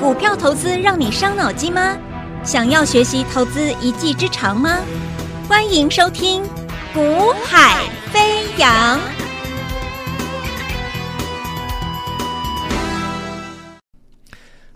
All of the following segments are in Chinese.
股票投资让你伤脑筋吗？想要学习投资一技之长吗？欢迎收听《股海飞扬》。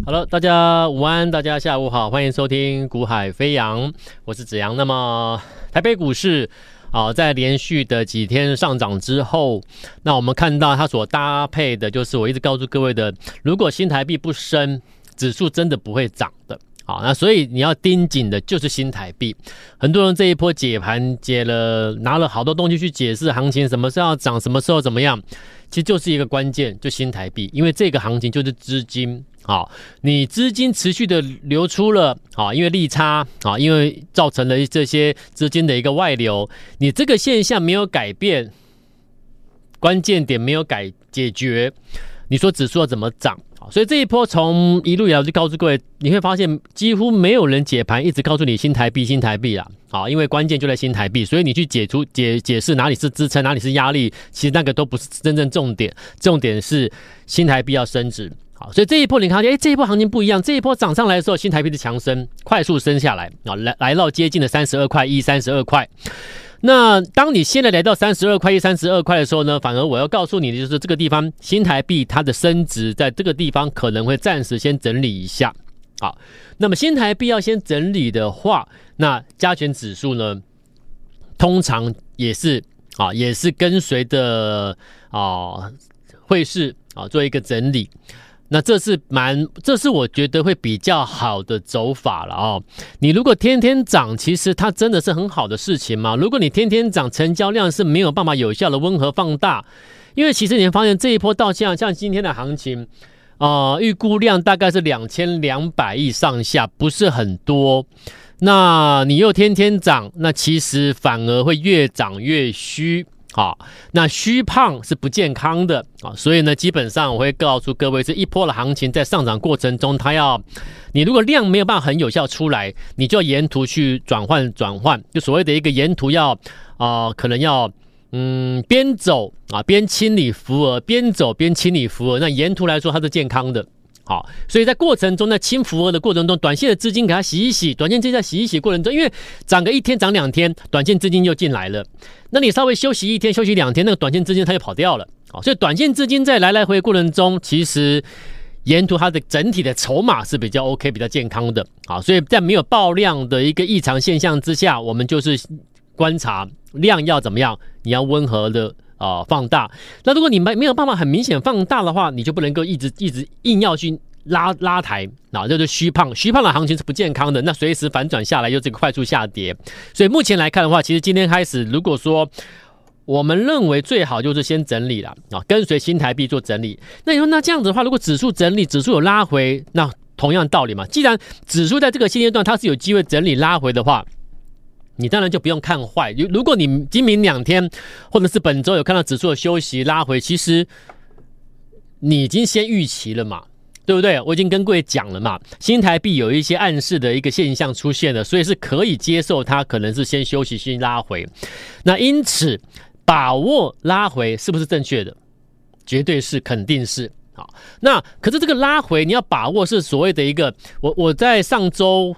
Hello，大家午安，大家下午好，欢迎收听《股海飞扬》，我是子阳。那么，台北股市。啊，在连续的几天上涨之后，那我们看到它所搭配的就是我一直告诉各位的，如果新台币不升，指数真的不会涨的。好，那所以你要盯紧的就是新台币。很多人这一波解盘解了，拿了好多东西去解释行情，什么时候要涨，什么时候怎么样，其实就是一个关键，就新台币，因为这个行情就是资金。好，你资金持续的流出了，好，因为利差，啊，因为造成了这些资金的一个外流，你这个现象没有改变，关键点没有改解决，你说指数要怎么涨？所以这一波从一路以来我就告诉各位，你会发现几乎没有人解盘，一直告诉你新台币、新台币啦，好，因为关键就在新台币，所以你去解除解解释哪里是支撑，哪里是压力，其实那个都不是真正重点，重点是新台币要升值。好，所以这一波你看，哎，这一波行情不一样。这一波涨上来的时候，新台币的强升，快速升下来啊，来来到接近了三十二块一、三十二块。那当你现在来到三十二块一、三十二块的时候呢，反而我要告诉你的就是，这个地方新台币它的升值，在这个地方可能会暂时先整理一下。好，那么新台币要先整理的话，那加权指数呢，通常也是啊，也是跟随着啊汇市啊做一个整理。那这是蛮，这是我觉得会比较好的走法了哦。你如果天天涨，其实它真的是很好的事情嘛。如果你天天涨，成交量是没有办法有效的温和放大，因为其实你会发现这一波到像像今天的行情，啊、预估量大概是两千两百亿上下，不是很多。那你又天天涨，那其实反而会越涨越虚。好，那虚胖是不健康的啊，所以呢，基本上我会告诉各位，这一波的行情在上涨过程中，它要你如果量没有办法很有效出来，你就要沿途去转换转换，就所谓的一个沿途要啊、可能要嗯边走啊边清理浮额，边走边清理浮额，那沿途来说它是健康的。好，所以在过程中，在清浮额的过程中，短线的资金给它洗一洗，短线资金在洗一洗过程中，因为涨个一天涨两天，短线资金就进来了，那你稍微休息一天休息两天，那个短线资金它就跑掉了。好，所以短线资金在来来回过程中，其实沿途它的整体的筹码是比较 OK、比较健康的。好，所以在没有爆量的一个异常现象之下，我们就是观察量要怎么样，你要温和的。啊、放大。那如果你没没有办法很明显放大的话，你就不能够一直一直硬要去拉拉抬，啊，就是虚胖。虚胖的行情是不健康的。那随时反转下来又这个快速下跌。所以目前来看的话，其实今天开始，如果说我们认为最好就是先整理了啊，跟随新台币做整理。那你说那这样子的话，如果指数整理，指数有拉回，那同样道理嘛。既然指数在这个现阶段它是有机会整理拉回的话。你当然就不用看坏。如如果你今明两天或者是本周有看到指数的休息拉回，其实你已经先预期了嘛，对不对？我已经跟各位讲了嘛，新台币有一些暗示的一个现象出现了，所以是可以接受它可能是先休息先拉回。那因此把握拉回是不是正确的？绝对是，肯定是。好，那可是这个拉回你要把握是所谓的一个，我我在上周、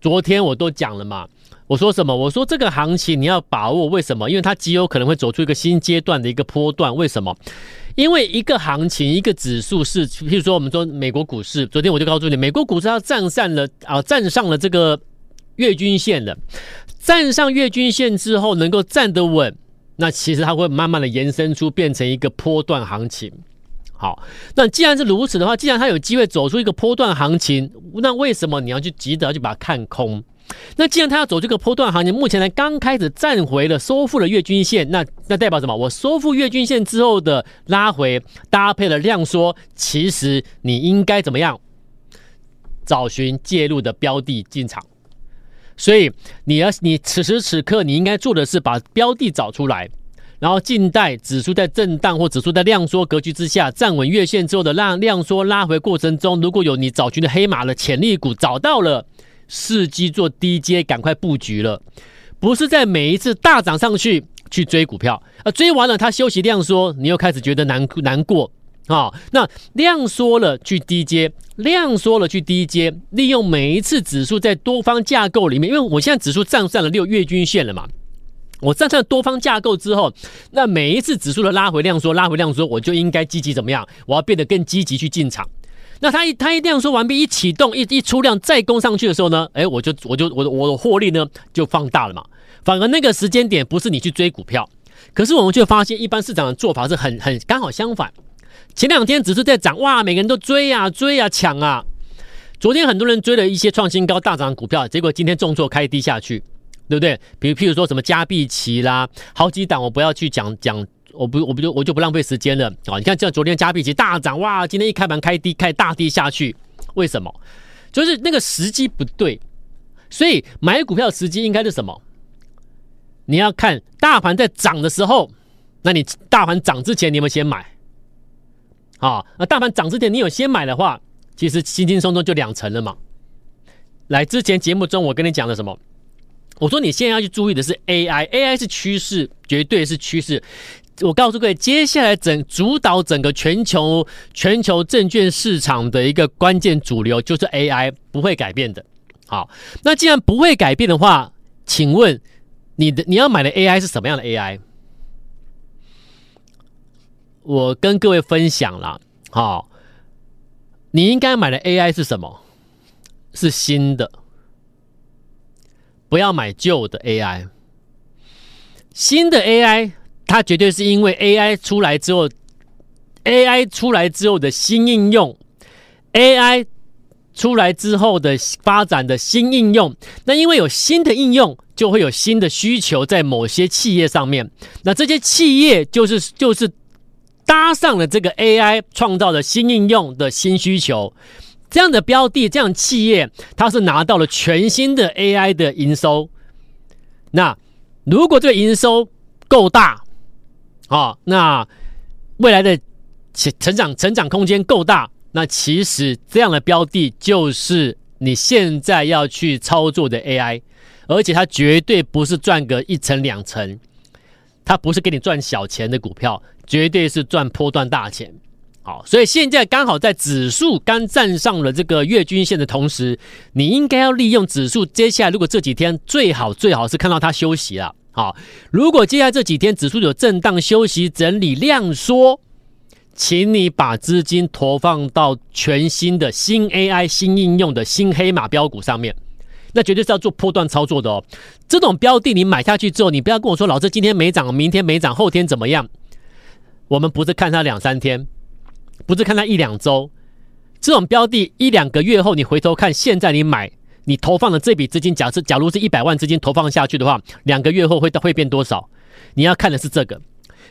昨天我都讲了嘛。我说什么？我说这个行情你要把握，为什么？因为它极有可能会走出一个新阶段的一个波段。为什么？因为一个行情，一个指数是，譬如说我们说美国股市，昨天我就告诉你，美国股市它站上了啊，站上了这个月均线的，站上月均线之后能够站得稳，那其实它会慢慢的延伸出变成一个波段行情。好，那既然是如此的话，既然它有机会走出一个波段行情，那为什么你要去急着去把它看空？那既然他要走这个波段行情，目前呢刚开始站回了，收复了月均线，那那代表什么？我收复月均线之后的拉回，搭配了量缩，其实你应该怎么样？找寻介入的标的进场。所以你要你此时此刻你应该做的是把标的找出来，然后静待指数在震荡或指数在量缩格局之下站稳月线之后的让量缩拉回过程中，如果有你找寻的黑马的潜力股找到了。伺机做低阶，赶快布局了，不是在每一次大涨上去去追股票，啊，追完了它休息量缩，你又开始觉得难难过，啊，那量缩了去低阶，量缩了去低阶，利用每一次指数在多方架构里面，因为我现在指数站上了六月均线了嘛，我站上多方架构之后，那每一次指数的拉回量缩，拉回量缩，我就应该积极怎么样？我要变得更积极去进场。那它一它一定要说完毕，一启动，一一出量再攻上去的时候呢，哎，我就我就我我的获利呢就放大了嘛。反而那个时间点不是你去追股票，可是我们却发现一般市场的做法是很很刚好相反。前两天指数在涨，哇，每个人都追啊追啊抢啊。昨天很多人追了一些创新高大涨的股票，结果今天重挫开低下去，对不对？比如譬如说什么加必奇啦，好几档我不要去讲讲，我不我不就我就不浪费时间了啊！你看，像昨天加必奇大涨，哇，今天一开盘开低开大低下去，为什么？就是那个时机不对，所以买股票的时机应该是什么？你要看大盘在涨的时候，那你大盘涨之前你有没有先买？啊，那大盘涨之前，你有先买的话，其实轻轻松松就两成了嘛。来，之前节目中我跟你讲了什么？我说你现在要去注意的是 AI，AI 是趋势，绝对是趋势。我告诉各位，接下来整主导整个全球全球证券市场的一个关键主流就是 AI，不会改变的。好，那既然不会改变的话，请问你的你要买的 AI 是什么样的 AI？我跟各位分享了，好，你应该买的 AI 是什么？是新的，不要买旧的 AI。新的 AI，它绝对是因为 AI 出来之后，AI 出来之后的新应用，AI 出来之后的发展的新应用。那因为有新的应用，就会有新的需求在某些企业上面。那这些企业就是就是。搭上了这个 AI 创造的新应用的新需求，这样的标的，这样企业，它是拿到了全新的 AI 的营收。那如果这个营收够大，啊，那未来的成长成长空间够大，那其实这样的标的就是你现在要去操作的 AI，而且它绝对不是赚个一成两成，它不是给你赚小钱的股票。绝对是赚波段大钱，好，所以现在刚好在指数刚站上了这个月均线的同时，你应该要利用指数。接下来如果这几天最好最好是看到它休息了，好，如果接下来这几天指数有震荡休息整理量缩，请你把资金投放到全新的新 AI 新应用的新黑马标股上面，那绝对是要做波段操作的哦。这种标的你买下去之后，你不要跟我说老师今天没涨，明天没涨，后天怎么样？我们不是看它两三天，不是看它一两周，这种标的一两个月后，你回头看，现在你买，你投放的这笔资金，假设假如是一百万资金投放下去的话，两个月后会会变多少？你要看的是这个，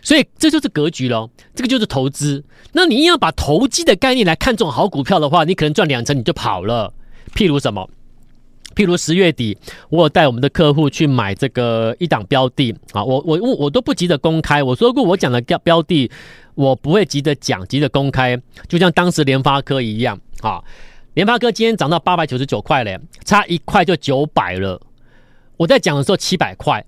所以这就是格局喽，这个就是投资。那你硬要把投机的概念来看中好股票的话，你可能赚两成你就跑了。譬如什么？譬如十月底，我有带我们的客户去买这个一档标的啊，我我我我都不急着公开。我说过，我讲的标标的，我不会急着讲，急着公开。就像当时联发科一样啊，联发科今天涨到八百九十九块嘞，差一块就九百了。我在讲的时候七百块，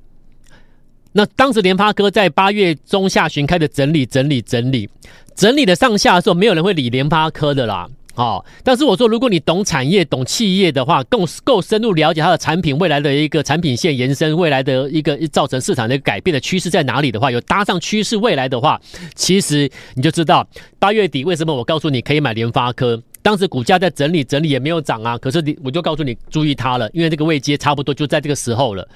那当时联发科在八月中下旬开始整理整理整理，整理的上下的时候，没有人会理联发科的啦。好，但是我说，如果你懂产业、懂企业的话，更够深入了解它的产品未来的一个产品线延伸，未来的一个造成市场的改变的趋势在哪里的话，有搭上趋势未来的话，其实你就知道八月底为什么我告诉你可以买联发科。当时股价在整理整理也没有涨啊，可是你我就告诉你注意它了，因为这个位阶差不多就在这个时候了。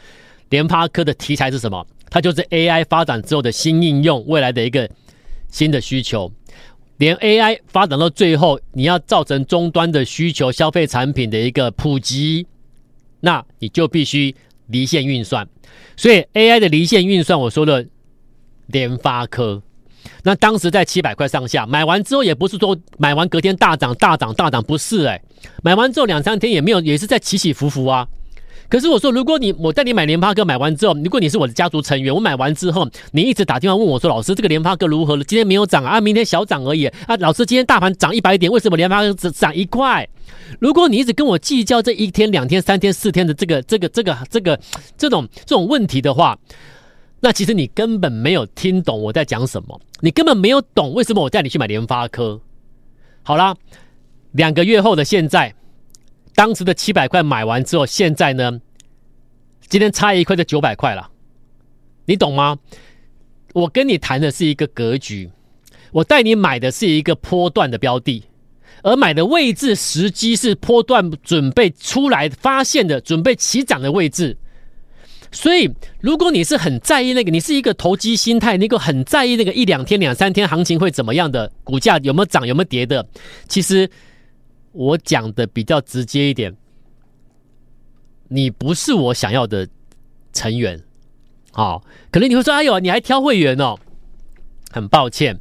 联发科的题材是什么？它就是 AI 发展之后的新应用，未来的一个新的需求。连 AI 发展到最后，你要造成终端的需求、消费产品的一个普及，那你就必须离线运算。所以 AI 的离线运算，我说了联发科，那当时在七百块上下，买完之后也不是说买完隔天大涨、大涨、大涨，不是哎、买完之后两三天也没有，也是在起起伏伏啊。可是我说，如果你我带你买联发科，买完之后，如果你是我的家族成员，我买完之后，你一直打电话问我说：“老师，这个联发科如何了？今天没有涨啊，明天小涨而已啊。”老师，今天大盘涨一百点，为什么联发科只涨一块？如果你一直跟我计较这一天、两天、三天、四天的这个、这个、这个、这个这种这种问题的话，那其实你根本没有听懂我在讲什么，你根本没有懂为什么我带你去买联发科。好啦，两个月后的现在，当时的七百块买完之后，现在呢，今天差一块就九百块了，你懂吗？我跟你谈的是一个格局，我带你买的是一个波段的标的，而买的位置时机是波段准备出来发现的，准备起涨的位置。所以，如果你是很在意那个，你是一个投机心态，那个很在意那个一两天、两三天行情会怎么样的，股价有没有涨、有没有跌的，其实我讲的比较直接一点，你不是我想要的成员。好，可能你会说：“哎呦，你还挑会员哦？”很抱歉，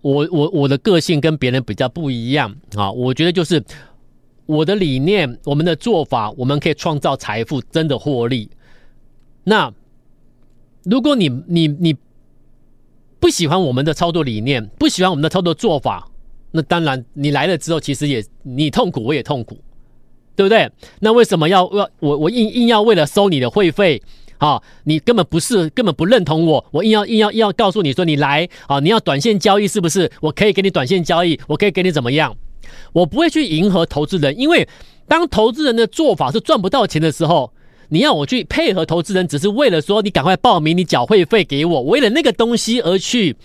我我我的个性跟别人比较不一样啊。我觉得就是我的理念、我们的做法，我们可以创造财富，真的获利。那如果你你你不喜欢我们的操作理念，不喜欢我们的操作做法，那当然你来了之后，其实也你痛苦，我也痛苦，对不对？那为什么要要我我硬硬要为了收你的会费啊？你根本不是根本不认同我，我硬要硬要硬要告诉你说你来啊，你要短线交易是不是？我可以给你短线交易，我可以给你怎么样？我不会去迎合投资人，因为当投资人的做法是赚不到钱的时候。你要我去配合投资人，只是为了说你赶快报名，你缴会费给我，为了那个东西而去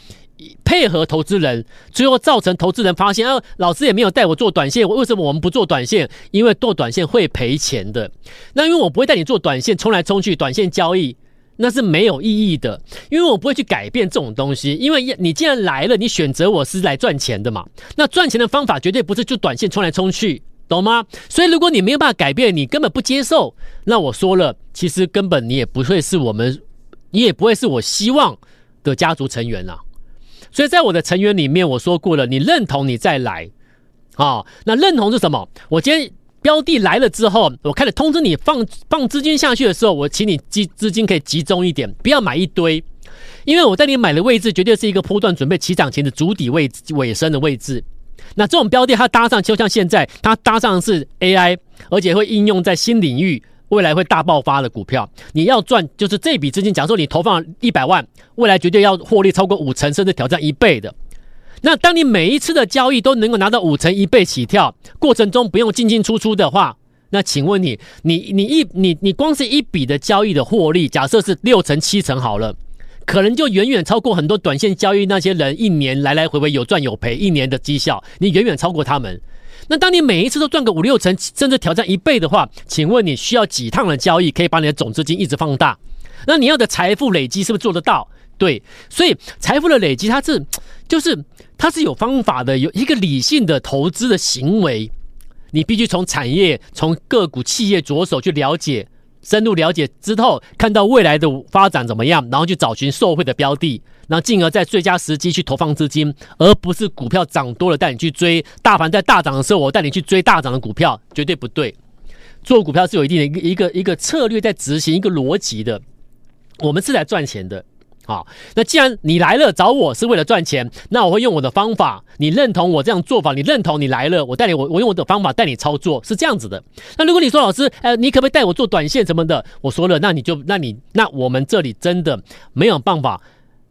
配合投资人，最后造成投资人发现啊，老师也没有带我做短线，为什么我们不做短线？因为做短线会赔钱的。那因为我不会带你做短线，冲来冲去，短线交易那是没有意义的，因为我不会去改变这种东西。因为你既然来了，你选择我是来赚钱的嘛，那赚钱的方法绝对不是就短线冲来冲去。懂吗？所以如果你没有办法改变，你根本不接受，那我说了，其实根本你也不会是我们，你也不会是我希望的家族成员啊。所以在我的成员里面，我说过了，你认同你再来，啊，那认同是什么？我今天标的来了之后，我开始通知你放放资金下去的时候，我请你集资金可以集中一点，不要买一堆，因为我在你买的位置绝对是一个波段准备起涨前的筑底位置尾声的位置。那这种标的，它搭上就像现在，它搭上是 AI，而且会应用在新领域，未来会大爆发的股票。你要赚，就是这笔资金，假如说你投放一百万，未来绝对要获利超过五成，甚至挑战一倍的。那当你每一次的交易都能够拿到五成一倍起跳，过程中不用进进出出的话，那请问你，你你一你你光是一笔的交易的获利，假设是六成七成好了。可能就远远超过很多短线交易那些人一年来来回回有赚有赔一年的绩效，你远远超过他们。那当你每一次都赚个五六成，甚至挑战一倍的话，请问你需要几趟的交易可以把你的总资金一直放大？那你要的财富累积是不是做得到？对，所以财富的累积它是 就是它是有方法的，有一个理性的投资的行为，你必须从产业、从个股企业着手去了解。深入了解之后，看到未来的发展怎么样，然后去找寻受惠的标的，然后进而在最佳时机去投放资金，而不是股票涨多了带你去追，大盘在大涨的时候我带你去追大涨的股票，绝对不对。做股票是有一定的一个一个一个策略在执行，一个逻辑的。我们是来赚钱的。好，那既然你来了找我是为了赚钱，那我会用我的方法。你认同我这样做法？你认同你来了，我带你我我用我的方法带你操作，是这样子的。那如果你说老师，呃，你可不可以带我做短线什么的？我说了，那你就那你那我们这里真的没有办法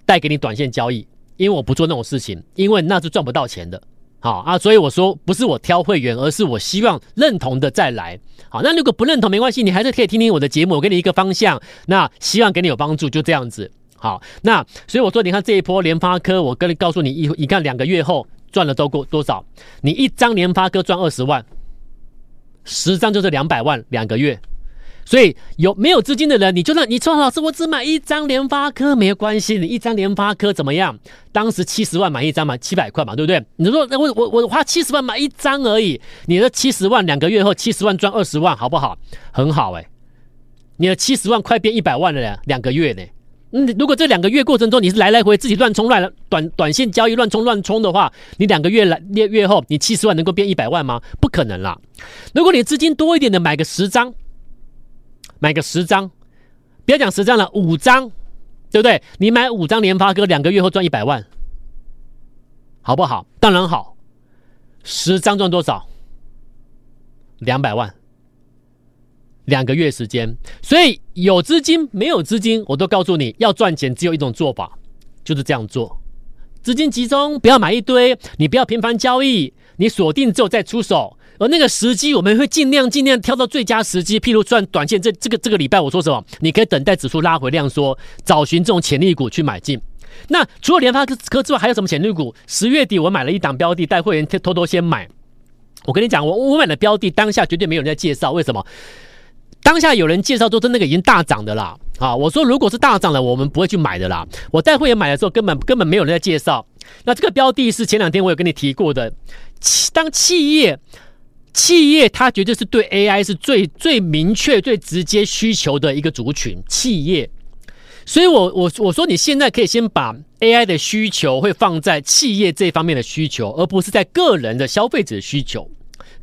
带给你短线交易，因为我不做那种事情，因为那是赚不到钱的。好啊，所以我说不是我挑会员，而是我希望认同的再来。好，那如果不认同没关系，你还是可以听听我的节目，我给你一个方向，那希望给你有帮助，就这样子。好，那所以我说，你看这一波联发科，我跟你告诉你，一你看两个月后赚了都够多少？你一张联发科赚二十万，十张就是两百万，两个月。所以有没有资金的人，你就算你说老师，我只买一张联发科没有关系，你一张联发科怎么样？当时七十万买一张嘛，七百块嘛，对不对？你说那我我我花七十万买一张而已，你的七十万两个月后七十万赚二十万，好不好？很好哎、你的七十万快变一百万了，两个月呢。嗯，如果这两个月过程中你是来来回自己乱冲乱短短线交易乱冲乱冲的话，你两个月来月月后你七十万能够变一百万吗？不可能啦！如果你资金多一点的，买个十张，买个十张，不要讲十张了，五张，对不对？你买五张联发科，两个月后赚一百万，好不好？当然好。十张赚多少？两百万。两个月时间。所以有资金没有资金，我都告诉你要赚钱，只有一种做法，就是这样做。资金集中，不要买一堆，你不要频繁交易，你锁定之后再出手。而那个时机，我们会尽量尽量挑到最佳时机。譬如赚短线，这这个这个礼拜我说什么？你可以等待指数拉回量缩，找寻这种潜力股去买进。那除了联发科之外，还有什么潜力股？十月底我买了一档标的，带会员偷偷先买。我跟你讲，我我买的标的当下绝对没有人在介绍，为什么？当下有人介绍都是那个已经大涨的啦。啊，我说如果是大涨了，我们不会去买的啦。我带会员买的时候，根本根本没有人在介绍。那这个标的是前两天我有跟你提过的，当企业。企业它绝对是对 AI 是最最明确、最直接需求的一个族群。企业，所以我我我说你现在可以先把 AI 的需求会放在企业这方面的需求，而不是在个人的消费者需求。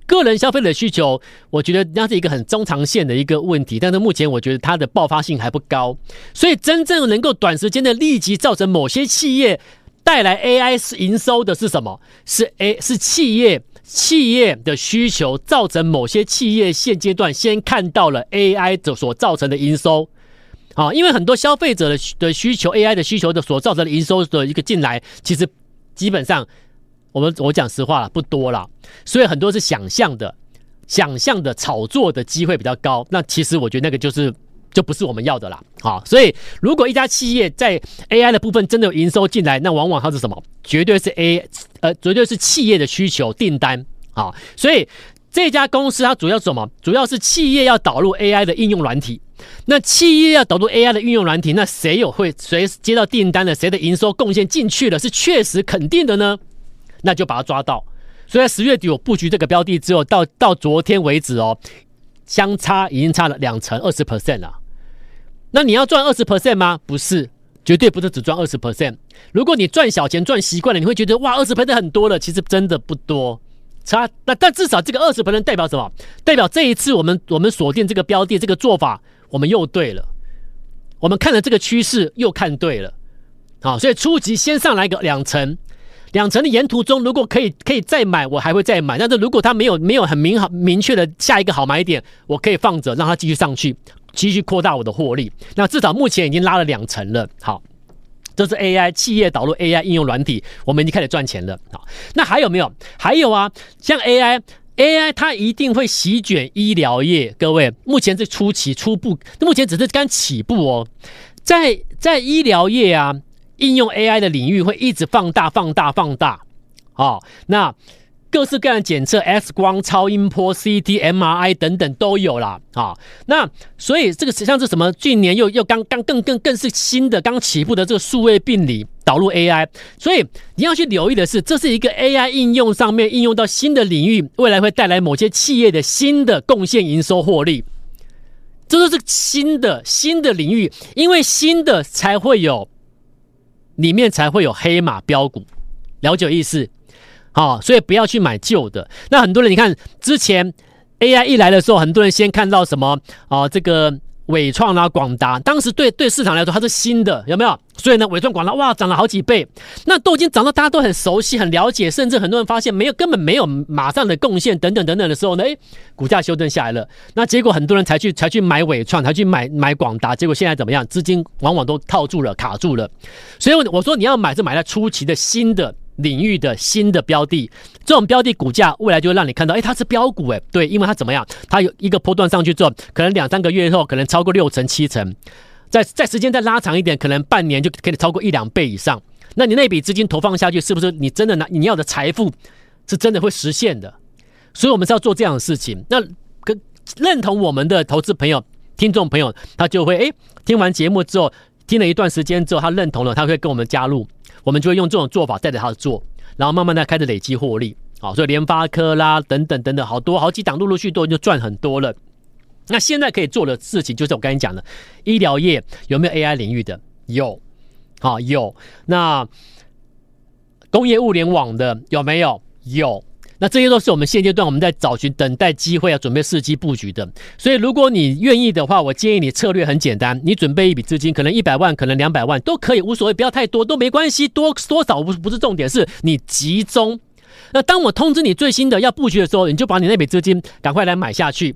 个人消费者的需求，我觉得那是一个很中长线的一个问题，但是目前我觉得它的爆发性还不高。所以真正能够短时间的立即造成某些企业带来 AI 是营收的是什么？是 A 是企业。企业的需求造成某些企业现阶段先看到了 AI 的所造成的营收，啊，因为很多消费者的的需求，AI 的需求的所造成的营收的一个进来，其实基本上我们我讲实话了，不多了，所以很多是想象的，想象的炒作的机会比较高。那其实我觉得那个就是就不是我们要的啦，好，所以如果一家企业在 AI 的部分真的有营收进来，那往往它是什么？绝对是 A。呃，绝对是企业的需求订单啊，所以这家公司它主要是什么？主要是企业要导入 AI 的应用软体。那企业要导入 AI 的应用软体，那谁有会谁接到订单的，谁的营收贡献进去了，是确实肯定的呢？那就把它抓到。所以在十月底我布局这个标的之后，到到昨天为止哦，相差已经差了两成二十 percent 了。那你要赚二十 percent 吗？不是。绝对不是只赚二十 percent。如果你赚小钱赚习惯了，你会觉得哇，二十 percent 很多了。其实真的不多，差那但至少这个二十 percent 代表什么？代表这一次我们我们锁定这个标的这个做法，我们又对了。我们看了这个趋势又看对了。好，所以初级先上来个两成，两成的沿途中如果可以可以再买，我还会再买。但是如果它没有没有很明好明确的下一个好买点，我可以放着让它继续上去。继续扩大我的获利，那至少目前已经拉了两成了。好，这是 AI 企业导入 AI 应用软体，我们已经开始赚钱了。好，那还有没有？还有啊，像 AI，AI 它一定会席卷医疗业。各位，目前是初期初步，目前只是刚起步哦。在在医疗业啊，应用 AI 的领域会一直放大、放大、放大。好，那。各式各样检测，X 光、超音波、CT、MRI 等等都有啦。啊。那所以这个实际上是什么？近年又又刚刚更更更是新的刚起步的这个数位病理导入 AI，所以你要去留意的是，这是一个 AI 应用上面应用到新的领域，未来会带来某些企业的新的贡献、营收、获利。这都是新的新的领域，因为新的才会有里面才会有黑马标股，了解意思？好，所以不要去买旧的。那很多人，你看之前 AI 一来的时候，很多人先看到什么啊？这个伟创啊、广达，当时对对市场来说它是新的，有没有？所以呢，伟创、广达哇，涨了好几倍。那都已经涨到大家都很熟悉、很了解，甚至很多人发现没有，根本没有马上的贡献等等等等的时候呢，诶，股价修正下来了。那结果很多人才去才去买伟创，才去买买广达，结果现在怎么样？资金往往都套住了、卡住了。所以我说你要买，是买在初期的新的。领域的新的标的，这种标的股价未来就会让你看到，哎，它是标股，哎，对，因为它怎么样？它有一个波段上去之后，可能两三个月后，可能超过六成、七成，在在时间再拉长一点，可能半年就可以超过一两倍以上。那你那笔资金投放下去，是不是你真的拿你要的财富是真的会实现的？所以我们是要做这样的事情。那跟认同我们的投资朋友、听众朋友，他就会哎，听完节目之后，听了一段时间之后，他认同了，他会跟我们加入。我们就会用这种做法带着他做，然后慢慢的开始累积获利，好，所以联发科啦等等等等，好多好几档陆陆续续都就赚很多了。那现在可以做的事情就是我刚才讲的，医疗业有没有 AI 领域的？有，好有。那工业物联网的有没有？有。那这些都是我们现阶段我们在找寻、等待机会要准备伺机布局的。所以，如果你愿意的话，我建议你策略很简单，你准备一笔资金，可能一百万，可能两百万都可以，无所谓，不要太多都没关系，多多少不不是重点，是你集中。那当我通知你最新的要布局的时候，你就把你那笔资金赶快来买下去。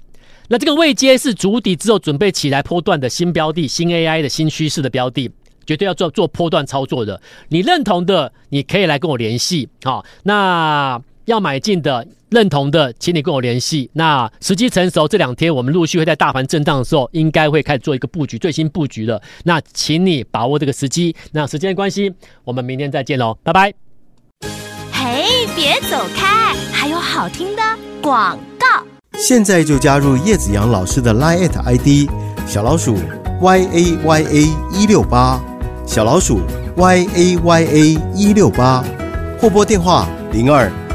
那这个位阶是筑底之后准备起来波段的新标的、新 AI 的新趋势的标的，绝对要做做波段操作的。你认同的，你可以来跟我联系。好，那要买进的、认同的，请你跟我联系。那时机成熟，这两天我们陆续会在大盘震荡的时候，应该会开始做一个布局，最新布局的。那请你把握这个时机。那时间关系，我们明天再见喽，拜拜。嘿，别走开，还有好听的广告。现在就加入叶子阳老师的 Line ID 小老鼠 y a y a 一六八，小老鼠 y a y a 一六八，或拨电话零二